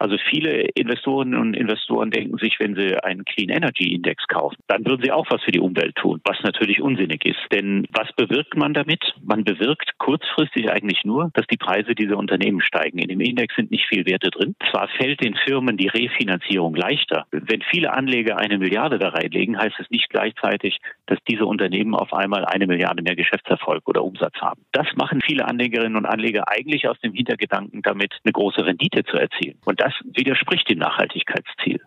Also viele Investorinnen und Investoren denken sich, wenn sie einen Clean Energy Index kaufen, dann würden sie auch was für die Umwelt tun, was natürlich unsinnig ist. Denn was bewirkt man damit? Man bewirkt kurzfristig eigentlich nur, dass die Preise dieser Unternehmen steigen. In dem Index sind nicht viel Werte drin. Zwar fällt den Firmen die Refinanzierung leichter. Wenn viele Anleger eine Milliarde da reinlegen, heißt es nicht gleichzeitig, dass diese Unternehmen auf einmal eine Milliarde mehr Geschäftserfolg oder Umsatz haben. Das machen viele Anlegerinnen und Anleger eigentlich aus dem Hintergedanken damit, eine große Rendite zu erzielen. Und das widerspricht dem Nachhaltigkeitsziel.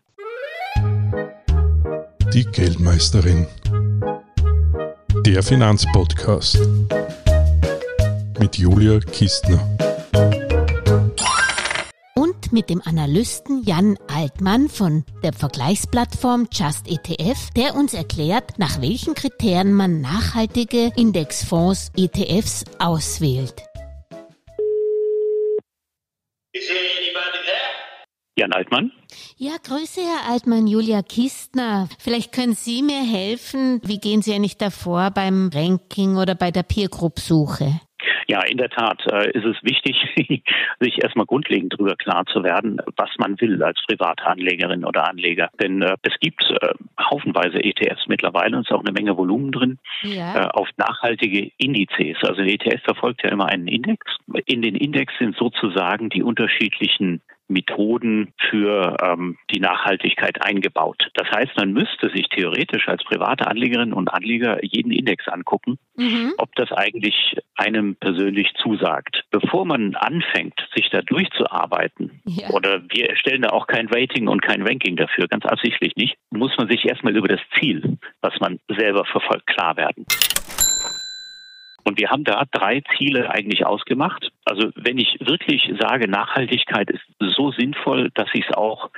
Die Geldmeisterin. Der Finanzpodcast mit Julia Kistner mit dem Analysten Jan Altmann von der Vergleichsplattform Just ETF, der uns erklärt, nach welchen Kriterien man nachhaltige Indexfonds ETFs auswählt. Jan Altmann. Ja, Grüße, Herr Altmann, Julia Kistner. Vielleicht können Sie mir helfen. Wie gehen Sie eigentlich davor beim Ranking oder bei der Peer Group Suche? Ja, in der Tat äh, ist es wichtig, sich erstmal grundlegend darüber klar zu werden, was man will als private Anlegerin oder Anleger. Denn äh, es gibt äh, haufenweise ETFs mittlerweile und es ist auch eine Menge Volumen drin ja. äh, auf nachhaltige Indizes. Also ein ETF verfolgt ja immer einen Index. In den Index sind sozusagen die unterschiedlichen Methoden für ähm, die Nachhaltigkeit eingebaut. Das heißt, man müsste sich theoretisch als private Anlegerinnen und Anleger jeden Index angucken, mhm. ob das eigentlich einem persönlich zusagt. Bevor man anfängt, sich da durchzuarbeiten, ja. oder wir erstellen da auch kein Rating und kein Ranking dafür, ganz absichtlich nicht, muss man sich erstmal über das Ziel, was man selber verfolgt, klar werden. Und wir haben da drei Ziele eigentlich ausgemacht. Also wenn ich wirklich sage, Nachhaltigkeit ist so sinnvoll, dass ich es auch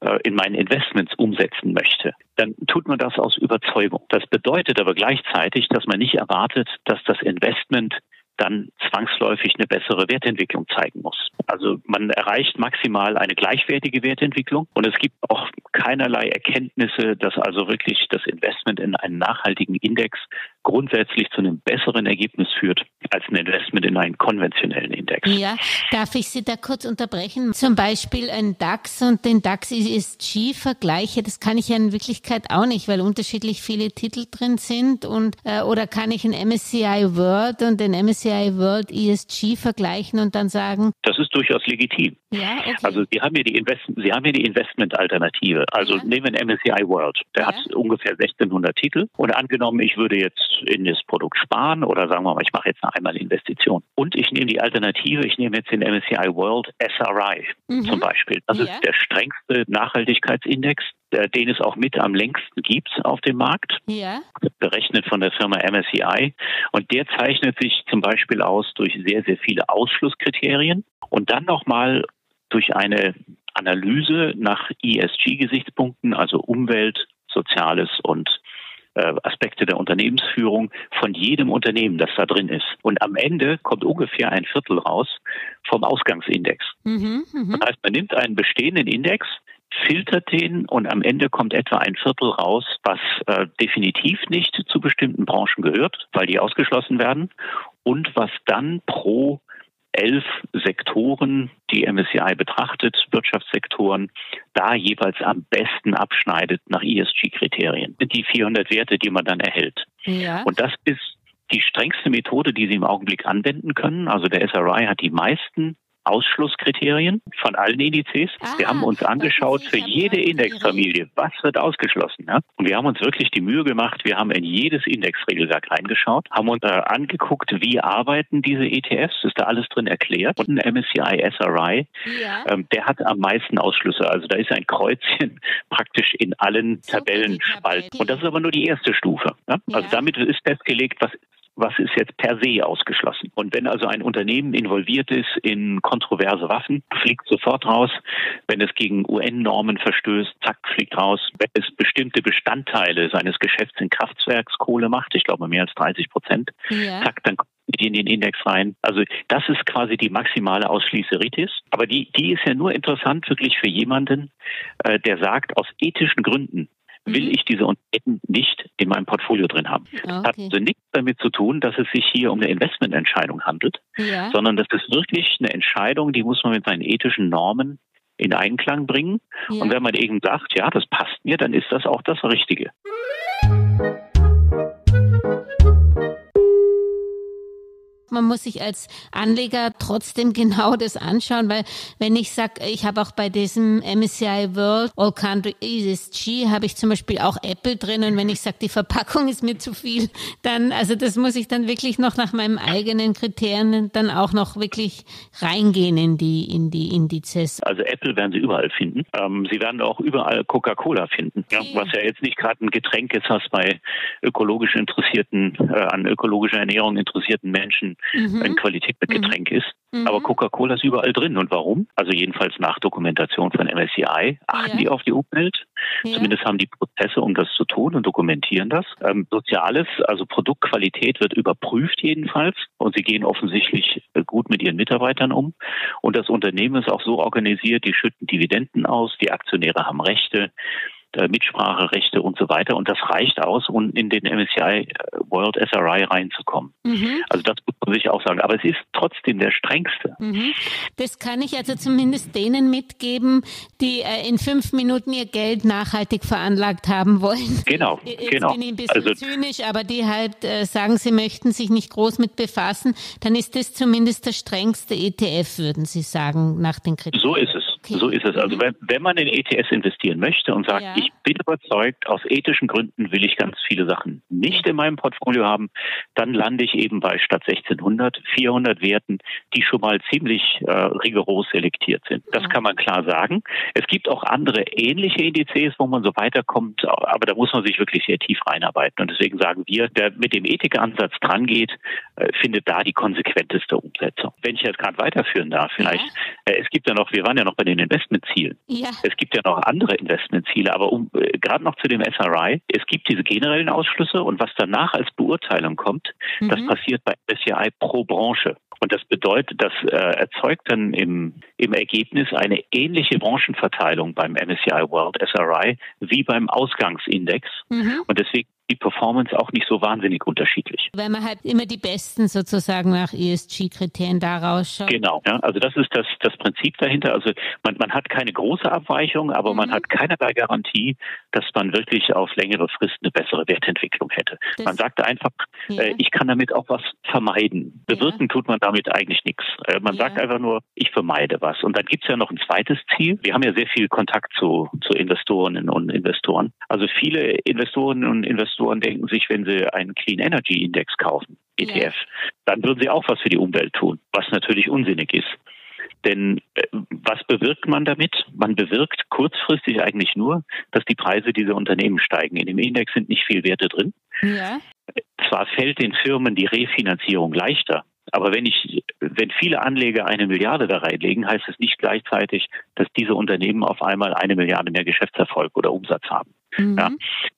äh, in meinen Investments umsetzen möchte, dann tut man das aus Überzeugung. Das bedeutet aber gleichzeitig, dass man nicht erwartet, dass das Investment dann zwangsläufig eine bessere Wertentwicklung zeigen muss. Also man erreicht maximal eine gleichwertige Wertentwicklung und es gibt auch keinerlei Erkenntnisse, dass also wirklich das Investment in einen nachhaltigen Index grundsätzlich zu einem besseren Ergebnis führt als ein Investment in einen konventionellen Index. Ja, darf ich Sie da kurz unterbrechen? Zum Beispiel ein DAX und den DAX ESG vergleiche, das kann ich ja in Wirklichkeit auch nicht, weil unterschiedlich viele Titel drin sind und äh, oder kann ich ein MSCI World und den MSCI World ESG vergleichen und dann sagen? Das ist durchaus legitim. Ja, okay. Also Sie haben hier die Invest Sie haben hier die Investmentalternative. Also ja. nehmen wir den MSCI World. Der ja. hat ungefähr 1600 Titel und angenommen, ich würde jetzt in das Produkt sparen oder sagen wir mal, ich mache jetzt eine einmal Investition. Und ich nehme die Alternative, ich nehme jetzt den MSCI World SRI mhm. zum Beispiel. Das ja. ist der strengste Nachhaltigkeitsindex, den es auch mit am längsten gibt auf dem Markt. Ja. Berechnet von der Firma MSCI. Und der zeichnet sich zum Beispiel aus durch sehr, sehr viele Ausschlusskriterien und dann nochmal durch eine Analyse nach ESG-Gesichtspunkten, also Umwelt, Soziales und äh, Aspekte der Unternehmensführung von jedem Unternehmen, das da drin ist. Und am Ende kommt ungefähr ein Viertel raus vom Ausgangsindex. Mhm, mh. Das heißt, man nimmt einen bestehenden Index, filtert den und am Ende kommt etwa ein Viertel raus, was äh, definitiv nicht zu bestimmten Branchen gehört, weil die ausgeschlossen werden und was dann pro elf Sektoren, die MSCI betrachtet, Wirtschaftssektoren, da jeweils am besten abschneidet nach ESG-Kriterien. Die 400 Werte, die man dann erhält. Ja. Und das ist die strengste Methode, die Sie im Augenblick anwenden können. Also der SRI hat die meisten Ausschlusskriterien von allen Indizes. Ah, wir haben uns angeschaut für jede Indexfamilie, was wird ausgeschlossen. Ja? Und wir haben uns wirklich die Mühe gemacht, wir haben in jedes Indexregelwerk reingeschaut, haben uns äh, angeguckt, wie arbeiten diese ETFs, ist da alles drin erklärt. Und ein MSCI SRI, ja. ähm, der hat am meisten Ausschlüsse. Also da ist ein Kreuzchen praktisch in allen Tabellenspalten. Und das ist aber nur die erste Stufe. Ja? Also damit ist festgelegt, was was ist jetzt per se ausgeschlossen. Und wenn also ein Unternehmen involviert ist in kontroverse Waffen, fliegt sofort raus. Wenn es gegen UN-Normen verstößt, zack, fliegt raus. Wenn es bestimmte Bestandteile seines Geschäfts in Kraftwerkskohle macht, ich glaube mehr als 30 Prozent, ja. zack, dann in den Index rein. Also das ist quasi die maximale Ausschließeritis. Aber die, die ist ja nur interessant wirklich für jemanden, äh, der sagt, aus ethischen Gründen will mhm. ich diese Unternehmen nicht in meinem Portfolio drin haben. Okay. Hat also nichts damit zu tun, dass es sich hier um eine Investmententscheidung handelt, ja. sondern das ist wirklich eine Entscheidung, die muss man mit seinen ethischen Normen in Einklang bringen. Ja. Und wenn man eben sagt, ja, das passt mir, dann ist das auch das Richtige. Man muss sich als Anleger trotzdem genau das anschauen, weil wenn ich sage, ich habe auch bei diesem MSCI World All Country ESG habe ich zum Beispiel auch Apple drin und wenn ich sage, die Verpackung ist mir zu viel, dann, also das muss ich dann wirklich noch nach meinen eigenen Kriterien dann auch noch wirklich reingehen in die, in die Indizes. Also Apple werden Sie überall finden. Ähm, Sie werden auch überall Coca-Cola finden, ja, was ja jetzt nicht gerade ein Getränk ist, was bei ökologisch interessierten, äh, an ökologischer Ernährung interessierten Menschen mhm. ein Qualitätsgetränk mhm. ist. Mhm. Aber Coca-Cola ist überall drin. Und warum? Also jedenfalls nach Dokumentation von MSCI achten ja. die auf die Umwelt. Ja. Zumindest haben die Prozesse, um das zu tun und dokumentieren das. Ähm, Soziales, also Produktqualität wird überprüft jedenfalls. Und sie gehen offensichtlich äh, gut mit ihren Mitarbeitern um. Und das Unternehmen ist auch so organisiert, die schütten Dividenden aus, die Aktionäre haben Rechte. Äh, Mitspracherechte und so weiter. Und das reicht aus, um in den MSCI äh, World SRI reinzukommen. Mhm. Also das muss man sich auch sagen. Aber es ist trotzdem der strengste. Mhm. Das kann ich also zumindest denen mitgeben, die äh, in fünf Minuten ihr Geld nachhaltig veranlagt haben wollen. Genau, Jetzt genau. bin ich ein bisschen also, zynisch, aber die halt sagen, sie möchten sich nicht groß mit befassen, dann ist das zumindest der strengste ETF, würden Sie sagen, nach den Kriterien. So ist es. Okay. So ist es. Also mhm. wenn, wenn man in ETS investieren möchte und sagt, ja. ich bin überzeugt, aus ethischen Gründen will ich ganz viele Sachen nicht in meinem Portfolio haben, dann lande ich eben bei statt 1600 400 Werten, die schon mal ziemlich äh, rigoros selektiert sind. Das ja. kann man klar sagen. Es gibt auch andere ähnliche Indizes, wo man so weiterkommt, aber da muss man sich wirklich sehr tief reinarbeiten. Und deswegen sagen wir, der mit dem Ethikansatz drangeht, äh, findet da die konsequenteste Umsetzung. Wenn ich jetzt gerade weiterführen darf, vielleicht. Ja. Äh, es gibt ja noch, wir waren ja noch bei den Investmentzielen. Ja. Es gibt ja noch andere Investmentziele, aber um äh, gerade noch zu dem SRI, es gibt diese generellen Ausschlüsse und was danach als Beurteilung kommt, mhm. das passiert bei SCI pro Branche. Und das bedeutet, das äh, erzeugt dann im, im Ergebnis eine ähnliche Branchenverteilung beim MSCI World SRI wie beim Ausgangsindex. Mhm. Und deswegen die Performance auch nicht so wahnsinnig unterschiedlich. Weil man halt immer die Besten sozusagen nach ESG-Kriterien da rausschaut. Genau, ja, also das ist das, das Prinzip dahinter. Also man, man hat keine große Abweichung, aber mhm. man hat keinerlei Garantie, dass man wirklich auf längere Frist eine bessere Wertentwicklung hätte. Das man sagt einfach, ja. äh, ich kann damit auch was vermeiden. Bewirken ja. tut man damit eigentlich nichts. Äh, man ja. sagt einfach nur, ich vermeide was. Und dann gibt es ja noch ein zweites Ziel. Wir haben ja sehr viel Kontakt zu, zu Investorinnen und Investoren. Also viele Investorinnen und Investoren Investoren denken sich, wenn sie einen Clean Energy Index kaufen, ETF, ja. dann würden sie auch was für die Umwelt tun, was natürlich unsinnig ist. Denn äh, was bewirkt man damit? Man bewirkt kurzfristig eigentlich nur, dass die Preise dieser Unternehmen steigen. In dem Index sind nicht viel Werte drin. Ja. Zwar fällt den Firmen die Refinanzierung leichter, aber wenn ich, wenn viele Anleger eine Milliarde da reinlegen, heißt es nicht gleichzeitig, dass diese Unternehmen auf einmal eine Milliarde mehr Geschäftserfolg oder Umsatz haben. Mhm. Ja.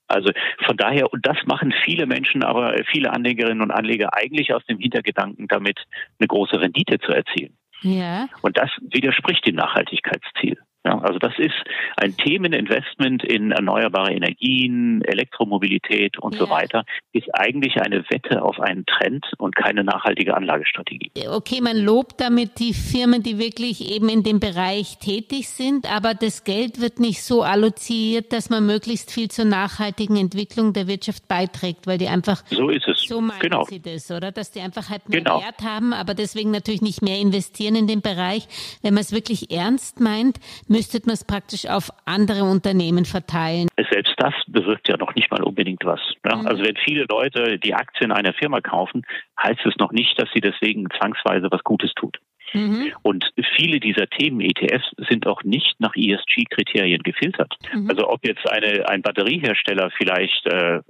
Also von daher, und das machen viele Menschen, aber viele Anlegerinnen und Anleger eigentlich aus dem Hintergedanken damit, eine große Rendite zu erzielen. Ja. Und das widerspricht dem Nachhaltigkeitsziel. Ja, also das ist ein Themeninvestment in erneuerbare Energien, Elektromobilität und ja. so weiter, ist eigentlich eine Wette auf einen Trend und keine nachhaltige Anlagestrategie. Okay, man lobt damit die Firmen, die wirklich eben in dem Bereich tätig sind, aber das Geld wird nicht so alloziert, dass man möglichst viel zur nachhaltigen Entwicklung der Wirtschaft beiträgt, weil die einfach so ist es. So meinen genau. sie das, oder? Dass die einfach halt mehr genau. Wert haben, aber deswegen natürlich nicht mehr investieren in den Bereich. Wenn man es wirklich ernst meint, müsste man es praktisch auf andere Unternehmen verteilen. Selbst das bewirkt ja noch nicht mal unbedingt was. Ja? Mhm. Also wenn viele Leute die Aktien einer Firma kaufen, heißt es noch nicht, dass sie deswegen zwangsweise was Gutes tut. Mhm. Und viele dieser Themen-ETFs sind auch nicht nach ESG-Kriterien gefiltert. Mhm. Also ob jetzt eine, ein Batteriehersteller vielleicht äh,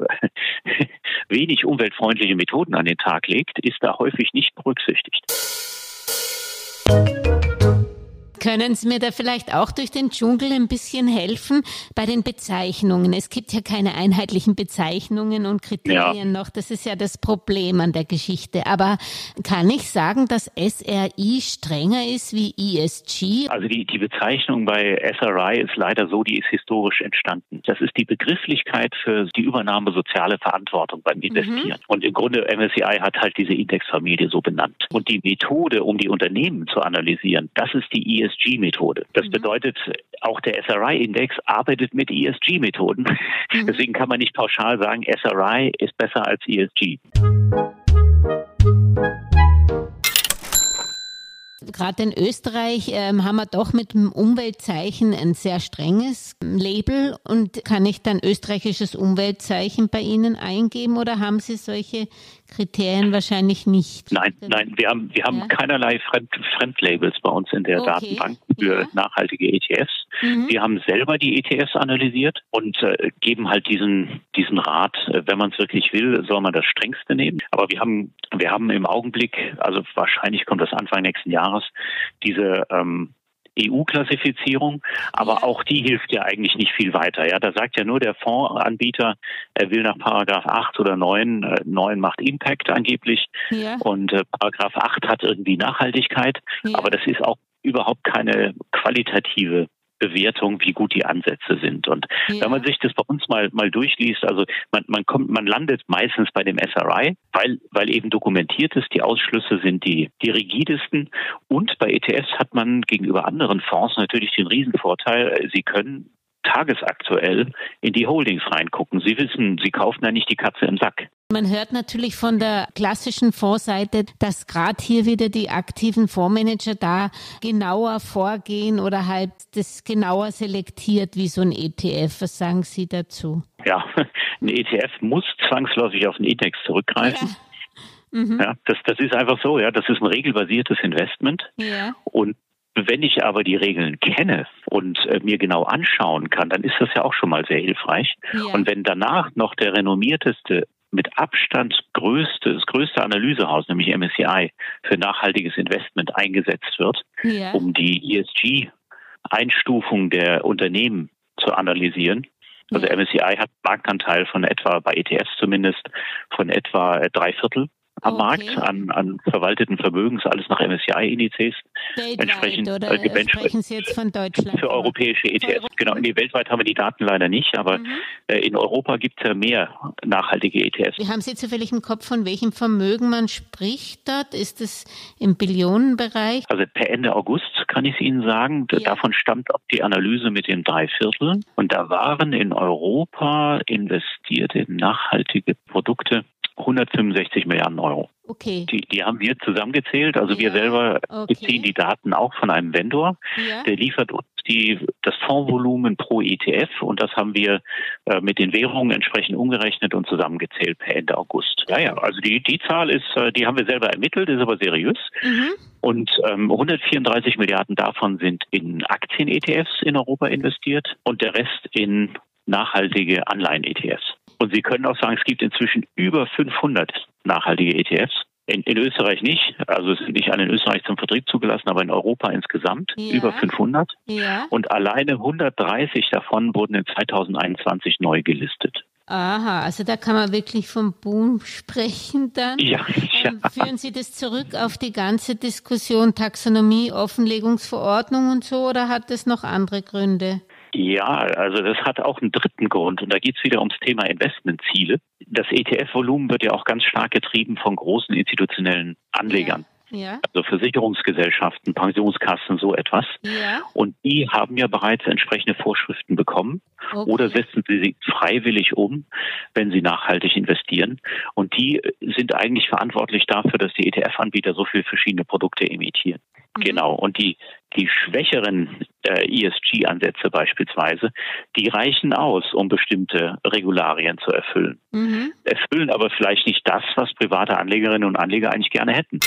wenig umweltfreundliche Methoden an den Tag legt, ist da häufig nicht berücksichtigt. Können Sie mir da vielleicht auch durch den Dschungel ein bisschen helfen bei den Bezeichnungen? Es gibt ja keine einheitlichen Bezeichnungen und Kriterien ja. noch. Das ist ja das Problem an der Geschichte. Aber kann ich sagen, dass SRI strenger ist wie ESG? Also die, die Bezeichnung bei SRI ist leider so, die ist historisch entstanden. Das ist die Begrifflichkeit für die Übernahme soziale Verantwortung beim mhm. Investieren. Mhm. Und im Grunde MSCI hat halt diese Indexfamilie so benannt. Und die Methode, um die Unternehmen zu analysieren, das ist die ESG ESG-Methode. Das mhm. bedeutet, auch der SRI-Index arbeitet mit ESG-Methoden. Mhm. Deswegen kann man nicht pauschal sagen, SRI ist besser als ESG. Gerade in Österreich ähm, haben wir doch mit dem Umweltzeichen ein sehr strenges Label und kann ich dann österreichisches Umweltzeichen bei Ihnen eingeben oder haben Sie solche Kriterien wahrscheinlich nicht. Nein, nein, wir haben, wir haben ja. keinerlei Fremd, Fremdlabels bei uns in der okay. Datenbank für ja. nachhaltige ETFs. Mhm. Wir haben selber die ETFs analysiert und äh, geben halt diesen, diesen Rat, äh, wenn man es wirklich will, soll man das strengste nehmen. Aber wir haben, wir haben im Augenblick, also wahrscheinlich kommt das Anfang nächsten Jahres, diese ähm, EU-Klassifizierung, aber auch die hilft ja eigentlich nicht viel weiter. Ja, da sagt ja nur der Fondsanbieter, er will nach Paragraph 8 oder 9, äh, 9 macht Impact angeblich ja. und äh, Paragraph 8 hat irgendwie Nachhaltigkeit, ja. aber das ist auch überhaupt keine qualitative Bewertung, wie gut die Ansätze sind. Und ja. wenn man sich das bei uns mal, mal durchliest, also man, man kommt, man landet meistens bei dem SRI, weil, weil eben dokumentiert ist, die Ausschlüsse sind die, die rigidesten. Und bei ETFs hat man gegenüber anderen Fonds natürlich den Riesenvorteil, sie können tagesaktuell in die Holdings reingucken. Sie wissen, Sie kaufen ja nicht die Katze im Sack. Man hört natürlich von der klassischen Fondsseite, dass gerade hier wieder die aktiven Fondsmanager da genauer vorgehen oder halt das genauer selektiert wie so ein ETF. Was sagen Sie dazu? Ja, ein ETF muss zwangsläufig auf den Index zurückgreifen. Ja. Mhm. Ja, das, das ist einfach so, ja. Das ist ein regelbasiertes Investment. Ja. Und wenn ich aber die Regeln kenne und äh, mir genau anschauen kann, dann ist das ja auch schon mal sehr hilfreich. Ja. Und wenn danach noch der renommierteste mit Abstand größte, das größte Analysehaus, nämlich MSCI, für nachhaltiges Investment eingesetzt wird, ja. um die ESG-Einstufung der Unternehmen zu analysieren. Also. MSCI hat Marktanteil von etwa, bei ETFs zumindest, von etwa drei Viertel am okay. Markt an, an verwalteten Vermögens, alles nach MSCI-Indizes. Entsprechend oder äh, sprechen Sie jetzt von Deutschland? Für europäische ETFs. Genau, nee, weltweit haben wir die Daten leider nicht, aber mhm. äh, in Europa gibt es ja mehr nachhaltige ETFs. Wie haben Sie zufällig im Kopf, von welchem Vermögen man spricht dort? Ist es im Billionenbereich? Also per Ende August kann ich es Ihnen sagen. Ja. Davon stammt auch die Analyse mit den drei Vierteln. Und da waren in Europa investiert in nachhaltige Produkte 165 Milliarden Euro. Okay. Die, die haben wir zusammengezählt. Also ja. wir selber okay. beziehen die Daten auch von einem Vendor. Ja. Der liefert uns die, das Fondsvolumen pro ETF und das haben wir äh, mit den Währungen entsprechend umgerechnet und zusammengezählt per Ende August. Ja, ja, also die, die Zahl ist, äh, die haben wir selber ermittelt, ist aber seriös. Mhm. Und ähm, 134 Milliarden davon sind in Aktien-ETFs in Europa investiert und der Rest in nachhaltige Anleihen-ETFs. Und Sie können auch sagen, es gibt inzwischen über 500 nachhaltige ETFs. In, in, Österreich nicht, also es sind nicht alle in Österreich zum Vertrieb zugelassen, aber in Europa insgesamt ja. über 500. Ja. Und alleine 130 davon wurden in 2021 neu gelistet. Aha, also da kann man wirklich vom Boom sprechen dann. Ja, ja. Ähm, führen Sie das zurück auf die ganze Diskussion Taxonomie, Offenlegungsverordnung und so oder hat das noch andere Gründe? Ja, also das hat auch einen dritten Grund und da geht es wieder ums Thema Investmentziele. Das ETF-Volumen wird ja auch ganz stark getrieben von großen institutionellen Anlegern. Ja. Ja. Also Versicherungsgesellschaften, Pensionskassen, so etwas. Ja. Und die haben ja bereits entsprechende Vorschriften bekommen okay. oder setzen sie sie freiwillig um, wenn sie nachhaltig investieren. Und die sind eigentlich verantwortlich dafür, dass die ETF-Anbieter so viele verschiedene Produkte emittieren. Mhm. Genau. Und die, die schwächeren äh, ESG-Ansätze beispielsweise, die reichen aus, um bestimmte Regularien zu erfüllen. Mhm. Erfüllen aber vielleicht nicht das, was private Anlegerinnen und Anleger eigentlich gerne hätten.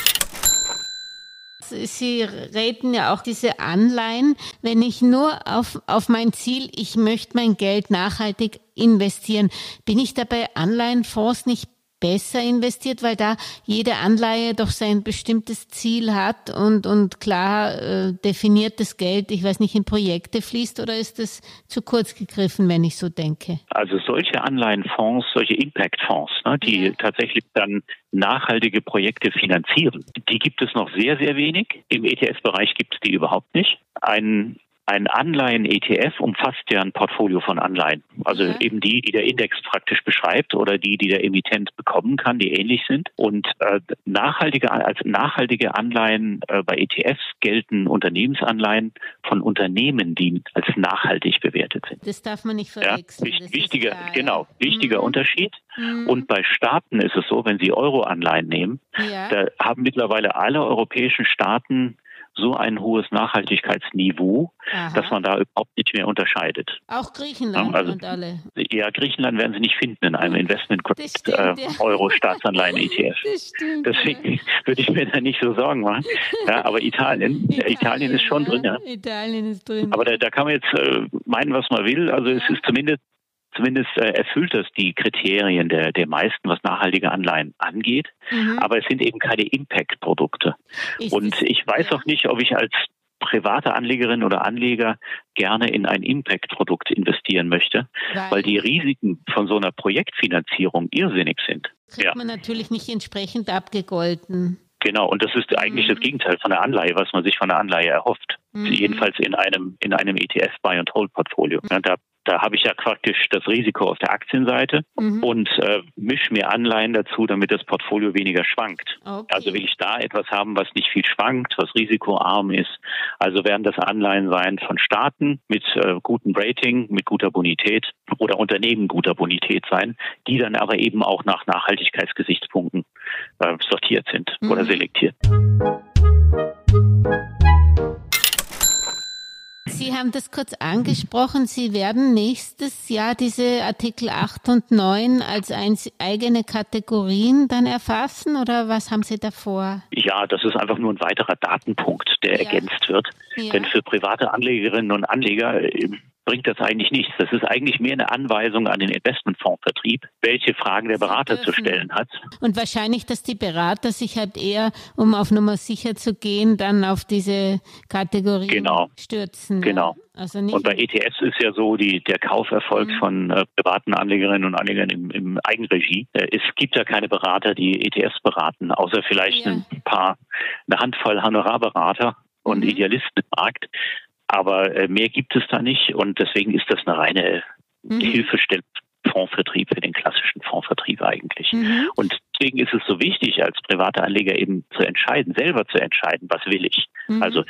Sie reden ja auch diese Anleihen. Wenn ich nur auf, auf mein Ziel, ich möchte mein Geld nachhaltig investieren, bin ich dabei Anleihenfonds nicht besser investiert, weil da jede Anleihe doch sein bestimmtes Ziel hat und, und klar äh, definiertes Geld, ich weiß nicht, in Projekte fließt oder ist das zu kurz gegriffen, wenn ich so denke? Also solche Anleihenfonds, solche Impact-Fonds, ne, die ja. tatsächlich dann nachhaltige Projekte finanzieren, die gibt es noch sehr, sehr wenig. Im ETS-Bereich gibt es die überhaupt nicht. Ein ein Anleihen-ETF umfasst ja ein Portfolio von Anleihen. Also ja. eben die, die der Index praktisch beschreibt oder die, die der Emittent bekommen kann, die ähnlich sind. Und äh, nachhaltige, als nachhaltige Anleihen äh, bei ETFs gelten Unternehmensanleihen von Unternehmen, die als nachhaltig bewertet sind. Das darf man nicht verwechseln. Ja, wichtiger, genau, wichtiger mhm. Unterschied. Mhm. Und bei Staaten ist es so, wenn Sie Euro-Anleihen nehmen, ja. da haben mittlerweile alle europäischen Staaten so ein hohes Nachhaltigkeitsniveau, Aha. dass man da überhaupt nicht mehr unterscheidet. Auch Griechenland also, und alle. Ja, Griechenland werden Sie nicht finden in einem Investment äh, ja. Euro Staatsanleihen ETF. Deswegen ja. würde ich mir da nicht so Sorgen machen. Ja, aber Italien, Italien, Italien ist schon drin. Ja. Italien ist drin. Aber da, da kann man jetzt äh, meinen, was man will. Also es ist zumindest Zumindest äh, erfüllt das die Kriterien der, der meisten, was nachhaltige Anleihen angeht. Mhm. Aber es sind eben keine Impact-Produkte. Und ich weiß auch nicht, ob ich als private Anlegerin oder Anleger gerne in ein Impact-Produkt investieren möchte, weil, weil, die Risiken von so einer Projektfinanzierung irrsinnig sind. Kriegt ja. man natürlich nicht entsprechend abgegolten. Genau, und das ist eigentlich mhm. das Gegenteil von der Anleihe, was man sich von der Anleihe erhofft. Mhm. Jedenfalls in einem, in einem ETF Buy and Hold Portfolio. Mhm. Da da habe ich ja praktisch das Risiko auf der Aktienseite mhm. und äh, mische mir Anleihen dazu, damit das Portfolio weniger schwankt. Okay. Also will ich da etwas haben, was nicht viel schwankt, was risikoarm ist. Also werden das Anleihen sein von Staaten mit äh, gutem Rating, mit guter Bonität oder Unternehmen guter Bonität sein, die dann aber eben auch nach Nachhaltigkeitsgesichtspunkten äh, sortiert sind mhm. oder selektiert. Sie haben das kurz angesprochen. Sie werden nächstes Jahr diese Artikel 8 und 9 als eigene Kategorien dann erfassen oder was haben Sie davor? Ja, das ist einfach nur ein weiterer Datenpunkt, der ja. ergänzt wird. Ja. Denn für private Anlegerinnen und Anleger äh, bringt das eigentlich nichts. Das ist eigentlich mehr eine Anweisung an den Investmentfondsvertrieb, welche Fragen der Berater zu stellen hat. Und wahrscheinlich, dass die Berater sich halt eher, um auf Nummer sicher zu gehen, dann auf diese Kategorie genau. stürzen. Genau. Ja? Also und bei ETFs ist ja so, die, der Kauferfolg mhm. von äh, privaten Anlegerinnen und Anlegern im, im Eigenregie. Äh, es gibt ja keine Berater, die ETFs beraten, außer vielleicht ja. ein paar, eine Handvoll Honorarberater und mhm. Idealisten im Markt. Aber äh, mehr gibt es da nicht und deswegen ist das eine reine mhm. Hilfestellung. Fondsvertrieb für den klassischen Fondsvertrieb eigentlich. Mhm. Und deswegen ist es so wichtig, als privater Anleger eben zu entscheiden, selber zu entscheiden, was will ich. Mhm. Also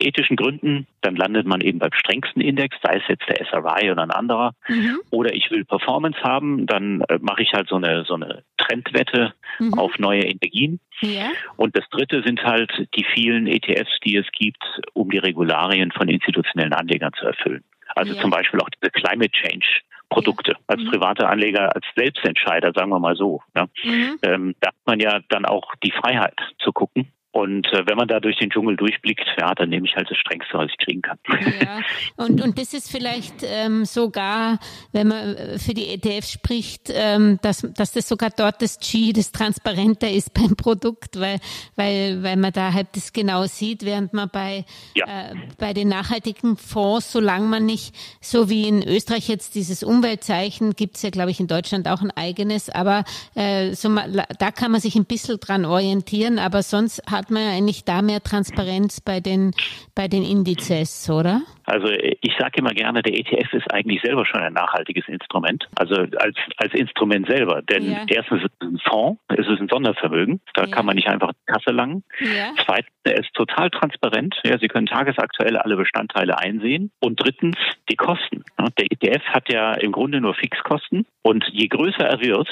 ethischen Gründen, dann landet man eben beim strengsten Index, sei es jetzt der SRI oder ein anderer. Mhm. Oder ich will Performance haben, dann äh, mache ich halt so eine, so eine Trendwette mhm. auf neue Energien. Ja. Und das dritte sind halt die vielen ETFs, die es gibt, um die Regularien von institutionellen Anlegern zu erfüllen. Also ja. zum Beispiel auch diese Climate Change Produkte. Ja. Als mhm. privater Anleger, als Selbstentscheider, sagen wir mal so. Ja. Mhm. Ähm, da hat man ja dann auch die Freiheit zu gucken, und äh, wenn man da durch den Dschungel durchblickt, ja, dann nehme ich halt das Strengste, was ich kriegen kann. Ja, und, und das ist vielleicht ähm, sogar, wenn man äh, für die ETFs spricht, ähm, dass, dass das sogar dort das G, das transparenter ist beim Produkt, weil, weil, weil man da halt das genau sieht, während man bei, ja. äh, bei den nachhaltigen Fonds, solange man nicht, so wie in Österreich jetzt dieses Umweltzeichen, gibt es ja, glaube ich, in Deutschland auch ein eigenes, aber äh, so, da kann man sich ein bisschen dran orientieren, aber sonst hat hat man ja eigentlich da mehr Transparenz bei den, bei den Indizes, oder? Also ich sage immer gerne, der ETF ist eigentlich selber schon ein nachhaltiges Instrument. Also als, als Instrument selber. Denn ja. erstens ist es ein Fonds, es ist ein Sondervermögen. Da ja. kann man nicht einfach Kasse langen. Ja. Zweitens, er ist total transparent. Ja, Sie können tagesaktuell alle Bestandteile einsehen. Und drittens, die Kosten. Der ETF hat ja im Grunde nur Fixkosten. Und je größer er wird,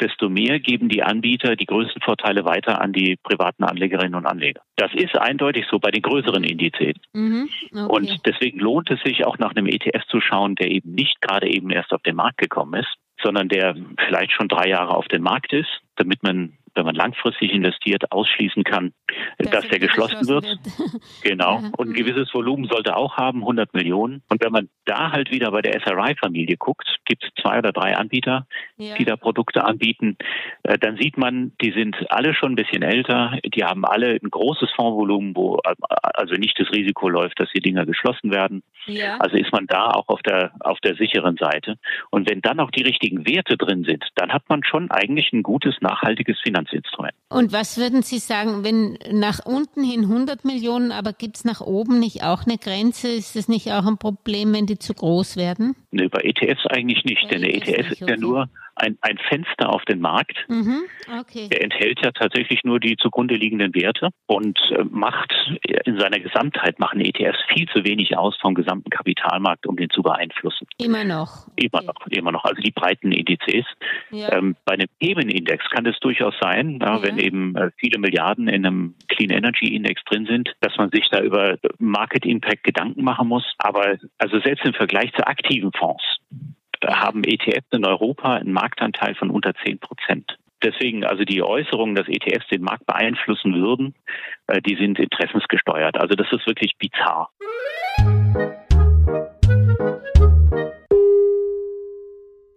desto mehr geben die Anbieter die größten Vorteile weiter an die privaten Anlegerinnen und Anleger. Das ist eindeutig so bei den größeren Indizes. Mhm. Okay. Und deswegen lohnt es sich auch nach einem ETF zu schauen, der eben nicht gerade eben erst auf den Markt gekommen ist, sondern der vielleicht schon drei Jahre auf dem Markt ist, damit man wenn man langfristig investiert, ausschließen kann, dass, dass der geschlossen, wird. wird. genau. Ja. Und ein gewisses Volumen sollte auch haben, 100 Millionen. Und wenn man da halt wieder bei der SRI-Familie guckt, gibt es zwei oder drei Anbieter, ja. die da Produkte anbieten, äh, dann sieht man, die sind alle schon ein bisschen älter, die haben alle ein großes Fondsvolumen, wo äh, also nicht das Risiko läuft, dass die Dinger geschlossen werden. Ja. Also ist man da auch auf der, auf der sicheren Seite. Und wenn dann auch die richtigen Werte drin sind, dann hat man schon eigentlich ein gutes, nachhaltiges Finanzierungsprodukt Finanzinstrument. Und was würden Sie sagen, wenn nach unten hin 100 Millionen, aber gibt es nach oben nicht auch eine Grenze? Ist das nicht auch ein Problem, wenn die zu groß werden? Nee, bei ETFs eigentlich nicht, denn der ETF ist ja nur ein, ein Fenster auf den Markt. Mhm, okay. Der enthält ja tatsächlich nur die zugrunde liegenden Werte und äh, macht in seiner Gesamtheit machen ETFs viel zu wenig aus vom gesamten Kapitalmarkt, um den zu beeinflussen. Immer noch. Immer okay. noch, immer noch. Also die breiten Indizes. Ja. Ähm, bei einem Themenindex kann es durchaus sein, ja, wenn eben äh, viele Milliarden in einem Clean Energy Index drin sind, dass man sich da über Market Impact Gedanken machen muss. Aber also selbst im Vergleich zu aktiven Fonds haben ETFs in Europa einen Marktanteil von unter 10 Prozent. Deswegen, also die Äußerungen, dass ETFs den Markt beeinflussen würden, äh, die sind interessensgesteuert. Also das ist wirklich bizarr.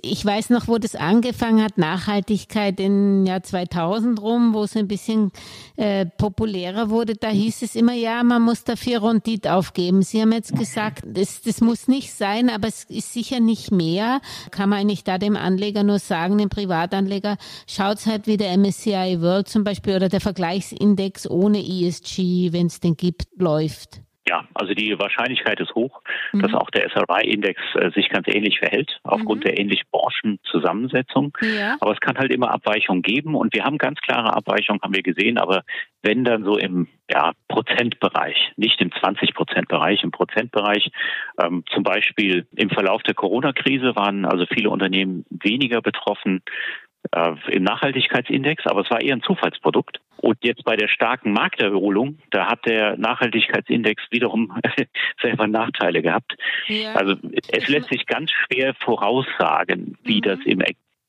Ich weiß noch, wo das angefangen hat, Nachhaltigkeit im Jahr 2000 rum, wo es ein bisschen äh, populärer wurde. Da hieß es immer, ja, man muss dafür Rondit aufgeben. Sie haben jetzt gesagt, das, das muss nicht sein, aber es ist sicher nicht mehr. Kann man eigentlich da dem Anleger nur sagen, dem Privatanleger, schaut's halt wie der MSCI World zum Beispiel oder der Vergleichsindex ohne ESG, wenn es den gibt, läuft. Ja, also die Wahrscheinlichkeit ist hoch, mhm. dass auch der SRI-Index äh, sich ganz ähnlich verhält, aufgrund mhm. der ähnlich Branchenzusammensetzung. Ja. Aber es kann halt immer Abweichungen geben und wir haben ganz klare Abweichungen, haben wir gesehen, aber wenn dann so im ja, Prozentbereich, nicht im 20-Prozent-Bereich, im Prozentbereich, ähm, zum Beispiel im Verlauf der Corona-Krise waren also viele Unternehmen weniger betroffen im Nachhaltigkeitsindex, aber es war eher ein Zufallsprodukt. Und jetzt bei der starken Markterholung, da hat der Nachhaltigkeitsindex wiederum selber Nachteile gehabt. Ja. Also es lässt sich ganz schwer voraussagen, wie mhm. das im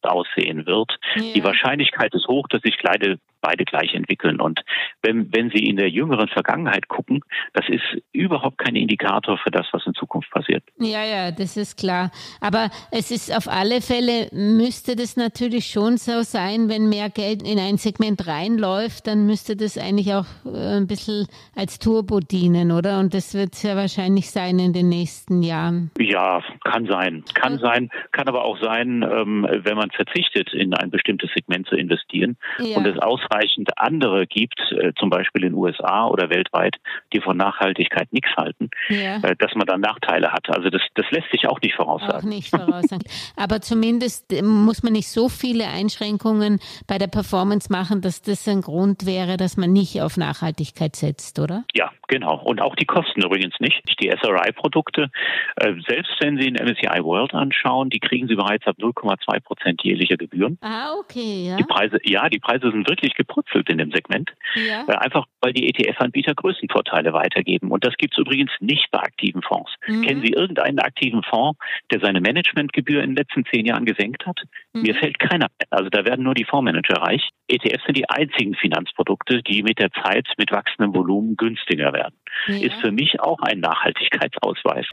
aussehen wird. Ja. Die Wahrscheinlichkeit ist hoch, dass sich beide, beide gleich entwickeln. Und wenn, wenn Sie in der jüngeren Vergangenheit gucken, das ist überhaupt kein Indikator für das, was in Zukunft passiert. Ja, ja, das ist klar. Aber es ist auf alle Fälle, müsste das natürlich schon so sein, wenn mehr Geld in ein Segment reinläuft, dann müsste das eigentlich auch äh, ein bisschen als Turbo dienen, oder? Und das wird es ja wahrscheinlich sein in den nächsten Jahren. Ja, kann sein. Kann ja. sein, kann aber auch sein, ähm, wenn man verzichtet, in ein bestimmtes Segment zu investieren ja. und es ausreichend andere gibt, äh, zum Beispiel in den USA oder weltweit, die von Nachhaltigkeit nichts halten, ja. äh, dass man dann Nachteile hat. Also das, das lässt sich auch nicht voraussagen. Auch nicht voraussagen. Aber zumindest äh, muss man nicht so viele Einschränkungen bei der Performance machen, dass das ein Grund wäre, dass man nicht auf Nachhaltigkeit setzt, oder? Ja, genau. Und auch die Kosten übrigens nicht. Die SRI-Produkte, selbst wenn Sie den MSCI World anschauen, die kriegen Sie bereits ab 0,2 Prozent jährliche Gebühren. Ah, okay, ja. Die Preise, ja, die Preise sind wirklich geputzelt in dem Segment. Ja. Äh, einfach, weil die ETF-Anbieter Größenvorteile weitergeben. Und das gibt es übrigens nicht bei aktiven Fonds. Mhm. Kennen Sie irgendeinen aktiven Fonds, der seine Managementgebühr in den letzten zehn Jahren gesenkt hat? Mhm. Mir fällt keiner ein. Also da werden nur die Fondsmanager reich. ETFs sind die einzigen Finanzprodukte, die mit der Zeit mit wachsendem Volumen günstiger werden. Ja. Ist für mich auch ein Nachhaltigkeitsausweis.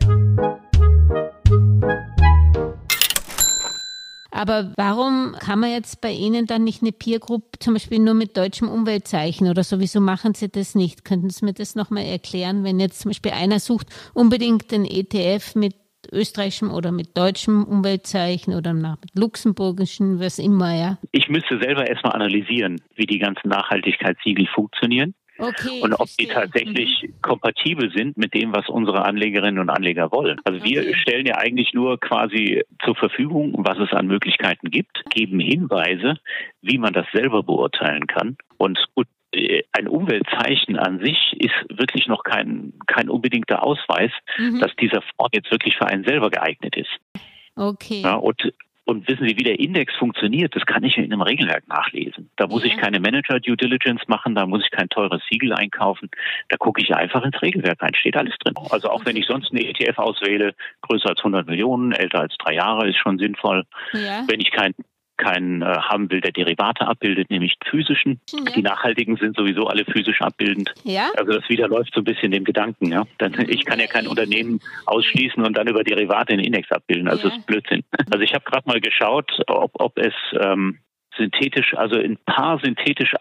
Aber warum kann man jetzt bei Ihnen dann nicht eine Peer Group zum Beispiel nur mit deutschem Umweltzeichen oder sowieso machen Sie das nicht? Könnten Sie mir das nochmal erklären, wenn jetzt zum Beispiel einer sucht unbedingt den ETF mit österreichischem oder mit deutschem Umweltzeichen oder mit luxemburgischen, was immer, ja? Ich müsste selber erstmal analysieren, wie die ganzen Nachhaltigkeitssiegel funktionieren. Okay, und ob verstehe. die tatsächlich mhm. kompatibel sind mit dem, was unsere Anlegerinnen und Anleger wollen. Also wir okay. stellen ja eigentlich nur quasi zur Verfügung, was es an Möglichkeiten gibt, geben Hinweise, wie man das selber beurteilen kann. Und gut, äh, ein Umweltzeichen an sich ist wirklich noch kein, kein unbedingter Ausweis, mhm. dass dieser Fonds jetzt wirklich für einen selber geeignet ist. Okay. Ja, und und wissen Sie, wie der Index funktioniert? Das kann ich in einem Regelwerk nachlesen. Da muss ja. ich keine Manager-Due Diligence machen, da muss ich kein teures Siegel einkaufen. Da gucke ich einfach ins Regelwerk rein, steht alles drin. Also auch wenn ich sonst eine ETF auswähle, größer als 100 Millionen, älter als drei Jahre, ist schon sinnvoll. Ja. Wenn ich kein keinen äh, haben will, der Derivate abbildet, nämlich physischen. Ja. Die nachhaltigen sind sowieso alle physisch abbildend. Ja. Also das widerläuft so ein bisschen dem Gedanken. Ja? Dann, ich kann ja kein Unternehmen ausschließen und dann über Derivate den Index abbilden. Also ja. das ist Blödsinn. Also ich habe gerade mal geschaut, ob, ob es ähm, synthetisch, also ein paar synthetisch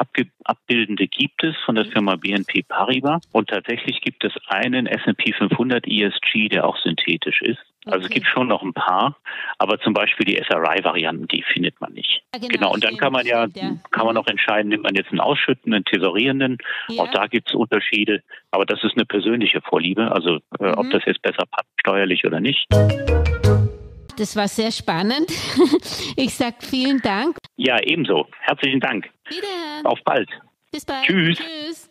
abbildende gibt es von der Firma BNP Paribas und tatsächlich gibt es einen S&P 500 ESG, der auch synthetisch ist. Also okay. es gibt schon noch ein paar, aber zum Beispiel die SRI-Varianten, die findet man nicht. Ja, genau, genau, und dann kann man ja, kann man noch entscheiden, nimmt man jetzt einen ausschüttenden, einen tesorierenden. Ja. Auch da gibt es Unterschiede, aber das ist eine persönliche Vorliebe, also äh, mhm. ob das jetzt besser passt, steuerlich oder nicht. Das war sehr spannend. Ich sage vielen Dank. Ja, ebenso. Herzlichen Dank. Wiederhören. Auf bald. Bis bald. Tschüss. Tschüss.